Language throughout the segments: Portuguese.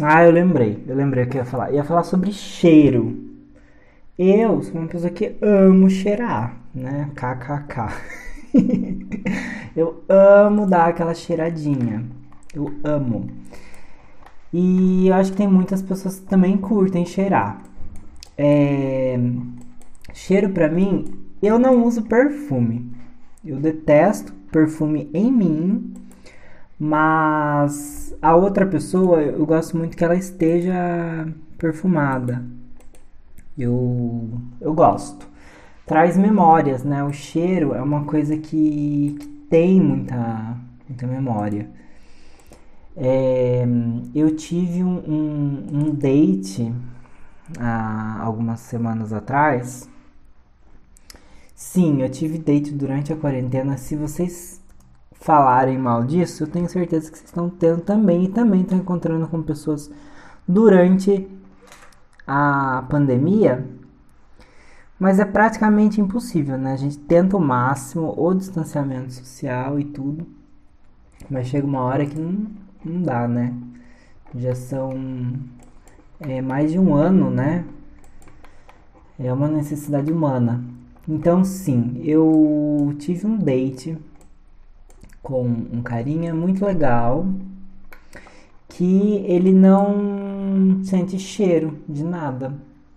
Ah, eu lembrei. Eu lembrei o que eu ia falar. Eu ia falar sobre cheiro. Eu sou uma pessoa que amo cheirar, né? KKK. eu amo dar aquela cheiradinha. Eu amo. E eu acho que tem muitas pessoas que também curtem cheirar. É... Cheiro pra mim, eu não uso perfume. Eu detesto perfume em mim, mas a outra pessoa eu gosto muito que ela esteja perfumada. Eu, eu gosto. Traz memórias, né? O cheiro é uma coisa que, que tem muita, muita memória. É, eu tive um, um, um date há algumas semanas atrás. Sim, eu tive date durante a quarentena. Se vocês falarem mal disso, eu tenho certeza que vocês estão tendo também e também estão encontrando com pessoas durante a pandemia. Mas é praticamente impossível, né? A gente tenta o máximo, o distanciamento social e tudo. Mas chega uma hora que não, não dá, né? Já são é, mais de um ano, né? É uma necessidade humana. Então, sim, eu tive um date com um carinha muito legal que ele não sente cheiro de nada.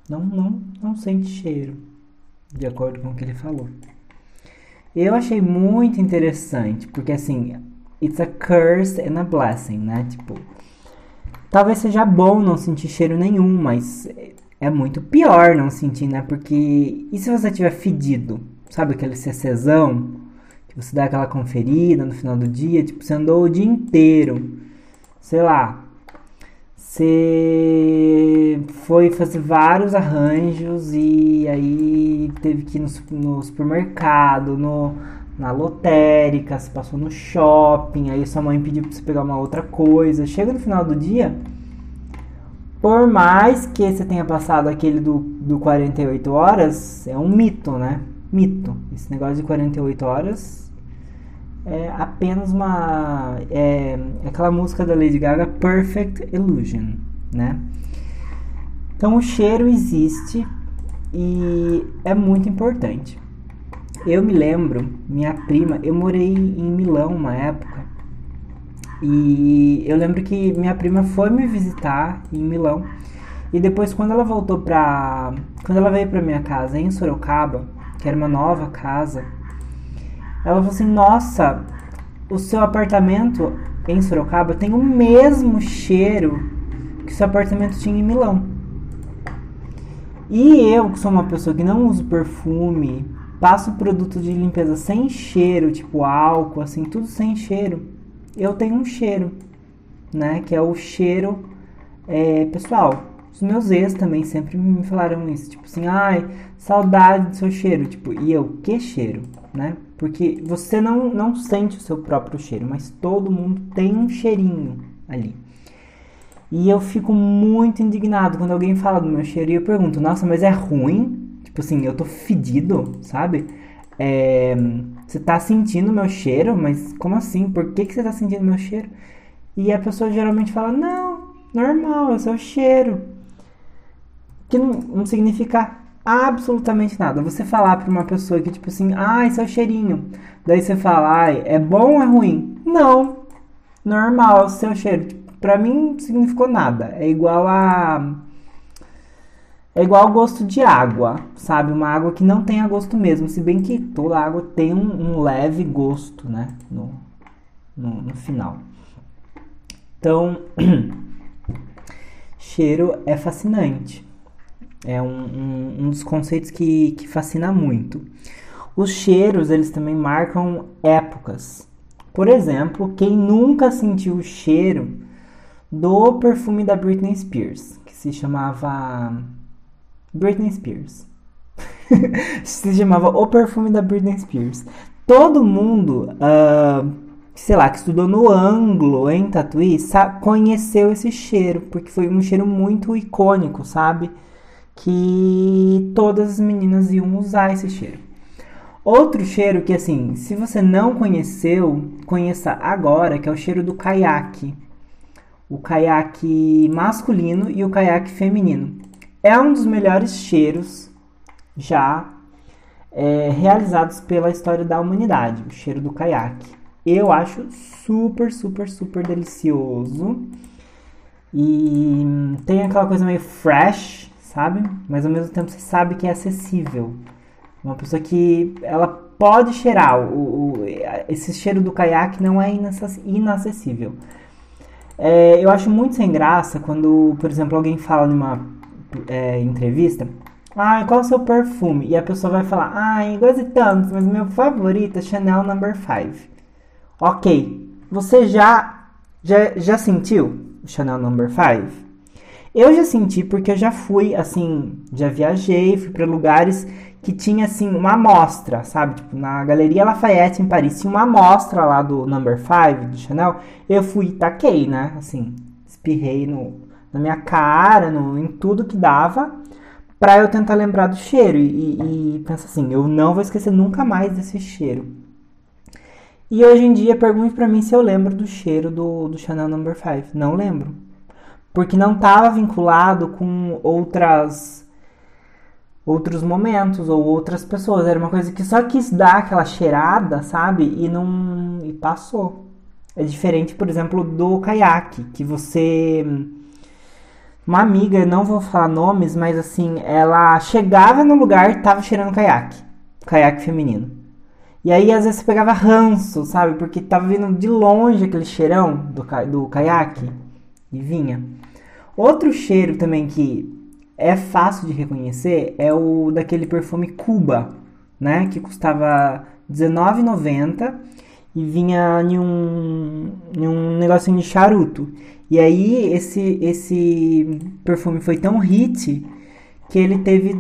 Não, não, não sente cheiro, de acordo com o que ele falou. Eu achei muito interessante, porque assim, it's a curse and a blessing, né? Tipo, talvez seja bom não sentir cheiro nenhum, mas é muito pior não sentir, né? Porque e se você tiver fedido? Sabe aquele CCzão? Você dá aquela conferida no final do dia, tipo, você andou o dia inteiro. Sei lá. Você foi fazer vários arranjos e aí teve que ir no, supermercado, no, na lotérica, se passou no shopping, aí sua mãe pediu pra você pegar uma outra coisa. Chega no final do dia, por mais que você tenha passado aquele do, do 48 horas, é um mito, né? Mito. Esse negócio de 48 horas é apenas uma. É, aquela música da Lady Gaga, Perfect Illusion, né? Então o cheiro existe e é muito importante. Eu me lembro, minha prima, eu morei em Milão uma época. E eu lembro que minha prima foi me visitar em Milão. E depois quando ela voltou pra. Quando ela veio pra minha casa em Sorocaba, que era uma nova casa, ela falou assim, nossa, o seu apartamento em Sorocaba tem o mesmo cheiro que o seu apartamento tinha em Milão. E eu, que sou uma pessoa que não uso perfume, passo produto de limpeza sem cheiro, tipo álcool, assim, tudo sem cheiro, eu tenho um cheiro, né? Que é o cheiro é, pessoal. Os meus ex também sempre me falaram isso, tipo assim, ai, saudade do seu cheiro, tipo, e eu, que cheiro, né? Porque você não, não sente o seu próprio cheiro, mas todo mundo tem um cheirinho ali. E eu fico muito indignado quando alguém fala do meu cheiro e eu pergunto, nossa, mas é ruim? Tipo assim, eu tô fedido, sabe? É, você tá sentindo meu cheiro, mas como assim? Por que, que você tá sentindo meu cheiro? E a pessoa geralmente fala, não, normal, é o seu cheiro. Que não, não significa absolutamente nada. Você falar pra uma pessoa que, tipo assim, ah, seu cheirinho. Daí você fala, ai, é bom ou é ruim? Não, normal, é o seu cheiro. Pra mim não significou nada. É igual a é igual o gosto de água, sabe? Uma água que não tenha gosto mesmo, se bem que toda água tem um, um leve gosto, né? No, no, no final. Então, cheiro é fascinante. É um, um, um dos conceitos que, que fascina muito. Os cheiros, eles também marcam épocas. Por exemplo, quem nunca sentiu o cheiro do perfume da Britney Spears, que se chamava Britney Spears. se chamava O Perfume da Britney Spears. Todo mundo, uh, sei lá, que estudou no Anglo, em Tatuí, conheceu esse cheiro, porque foi um cheiro muito icônico, sabe? Que todas as meninas iam usar esse cheiro. Outro cheiro que, assim, se você não conheceu, conheça agora, que é o cheiro do caiaque. o caiaque masculino e o caiaque feminino. É um dos melhores cheiros já é, realizados pela história da humanidade, o cheiro do caiaque. Eu acho super, super, super delicioso. E tem aquela coisa meio fresh, sabe? Mas ao mesmo tempo você sabe que é acessível. Uma pessoa que ela pode cheirar. O, o esse cheiro do caiaque não é inacessível. É, eu acho muito sem graça quando, por exemplo, alguém fala numa é, entrevista ah, qual é o seu perfume? E a pessoa vai falar, ah, gosto de tantos, mas meu favorito é Chanel Number 5. Ok, você já, já, já sentiu o Chanel Number 5? Eu já senti porque eu já fui, assim, já viajei, fui para lugares que tinha, assim, uma amostra, sabe? Tipo, na Galeria Lafayette, em Paris, tinha uma amostra lá do Number 5, do Chanel. Eu fui e taquei, né? Assim, espirrei no, na minha cara, no, em tudo que dava, pra eu tentar lembrar do cheiro. E, e pensa assim, eu não vou esquecer nunca mais desse cheiro. E hoje em dia, pergunte para mim se eu lembro do cheiro do, do Chanel Number 5. Não lembro. Porque não estava vinculado com outras outros momentos ou outras pessoas. Era uma coisa que só quis dar aquela cheirada, sabe? E não e passou. É diferente, por exemplo, do caiaque, que você uma amiga, não vou falar nomes, mas assim, ela chegava no lugar tava cheirando caiaque, caiaque feminino. E aí às vezes você pegava ranço, sabe? Porque tava vindo de longe aquele cheirão do, do caiaque e vinha. Outro cheiro também que é fácil de reconhecer é o daquele perfume Cuba, né? Que custava R$19,90 e vinha em um, em um negocinho de charuto. E aí esse, esse perfume foi tão hit que ele teve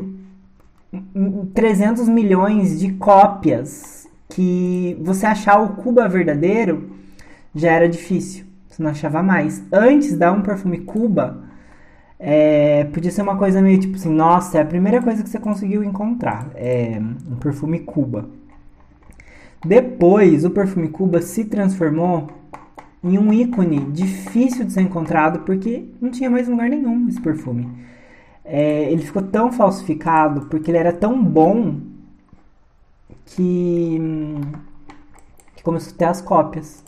300 milhões de cópias que você achar o Cuba verdadeiro já era difícil. Você não achava mais. Antes da um perfume Cuba, é, podia ser uma coisa meio tipo assim, nossa, é a primeira coisa que você conseguiu encontrar, é um perfume Cuba. Depois, o perfume Cuba se transformou em um ícone difícil de ser encontrado porque não tinha mais lugar nenhum esse perfume. É, ele ficou tão falsificado porque ele era tão bom que, que começou a ter as cópias.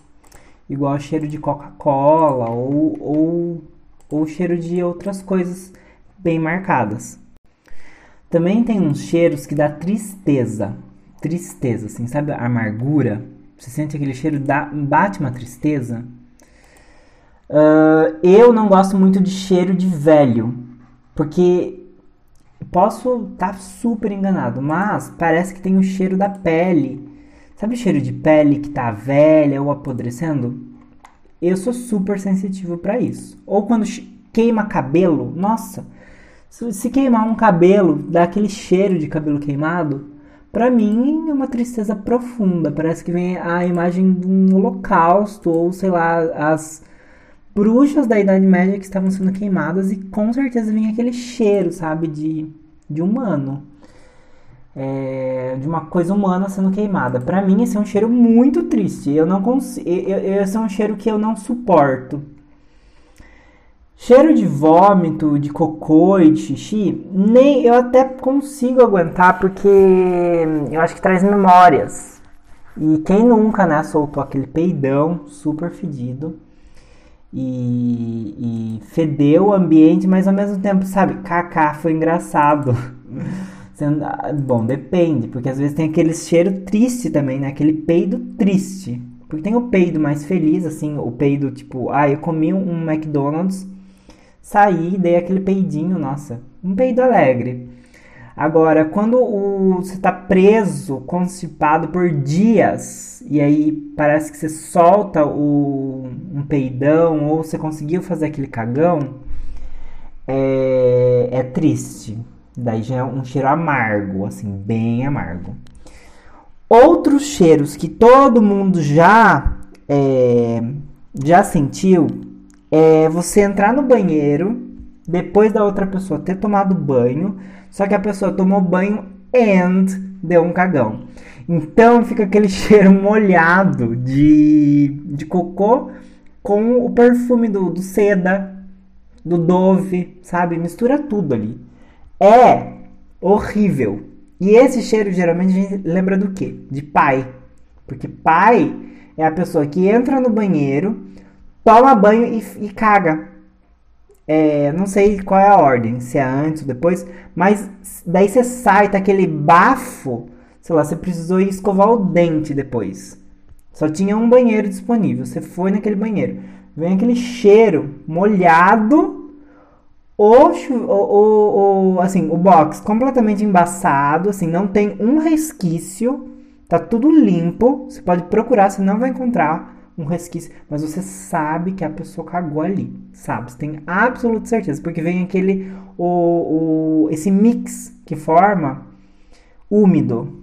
Igual cheiro de Coca-Cola ou, ou ou cheiro de outras coisas bem marcadas. Também tem uns cheiros que dá tristeza, tristeza, assim, sabe? Amargura. Você sente aquele cheiro, dá, bate uma tristeza. Uh, eu não gosto muito de cheiro de velho, porque posso estar tá super enganado, mas parece que tem o cheiro da pele. Sabe o cheiro de pele que tá velha ou apodrecendo? Eu sou super sensitivo para isso. Ou quando queima cabelo, nossa, se queimar um cabelo, dá aquele cheiro de cabelo queimado, para mim é uma tristeza profunda. Parece que vem a imagem de um holocausto, ou sei lá, as bruxas da Idade Média que estavam sendo queimadas, e com certeza vem aquele cheiro, sabe, de, de humano é, de uma coisa humana sendo queimada. Para mim, esse é um cheiro muito triste. Eu não consigo. Esse é um cheiro que eu não suporto. Cheiro de vômito, de cocô e de xixi, nem eu até consigo aguentar porque eu acho que traz memórias. E quem nunca, né, soltou aquele peidão super fedido e, e fedeu o ambiente, mas ao mesmo tempo, sabe, kaká, foi engraçado. Sendo, ah, bom, depende, porque às vezes tem aquele cheiro triste também, né? Aquele peido triste. Porque tem o peido mais feliz, assim, o peido tipo, ah, eu comi um McDonald's, saí, dei aquele peidinho, nossa, um peido alegre. Agora, quando o, você está preso, constipado por dias, e aí parece que você solta o, um peidão, ou você conseguiu fazer aquele cagão, é, é triste. Daí já é um cheiro amargo, assim, bem amargo. Outros cheiros que todo mundo já é, já sentiu é você entrar no banheiro depois da outra pessoa ter tomado banho, só que a pessoa tomou banho and deu um cagão. Então fica aquele cheiro molhado de, de cocô com o perfume do, do seda, do Dove, sabe? Mistura tudo ali. É horrível. E esse cheiro geralmente a gente lembra do quê? De pai. Porque pai é a pessoa que entra no banheiro, toma banho e, e caga. É, não sei qual é a ordem, se é antes ou depois, mas daí você sai, tá aquele bafo, sei lá, você precisou ir escovar o dente depois. Só tinha um banheiro disponível, você foi naquele banheiro. Vem aquele cheiro molhado, ou, ou, ou assim, o box completamente embaçado, assim, não tem um resquício, tá tudo limpo. Você pode procurar, você não vai encontrar um resquício, mas você sabe que a pessoa cagou ali, sabe? Você tem absoluta certeza, porque vem aquele o, o esse mix que forma úmido,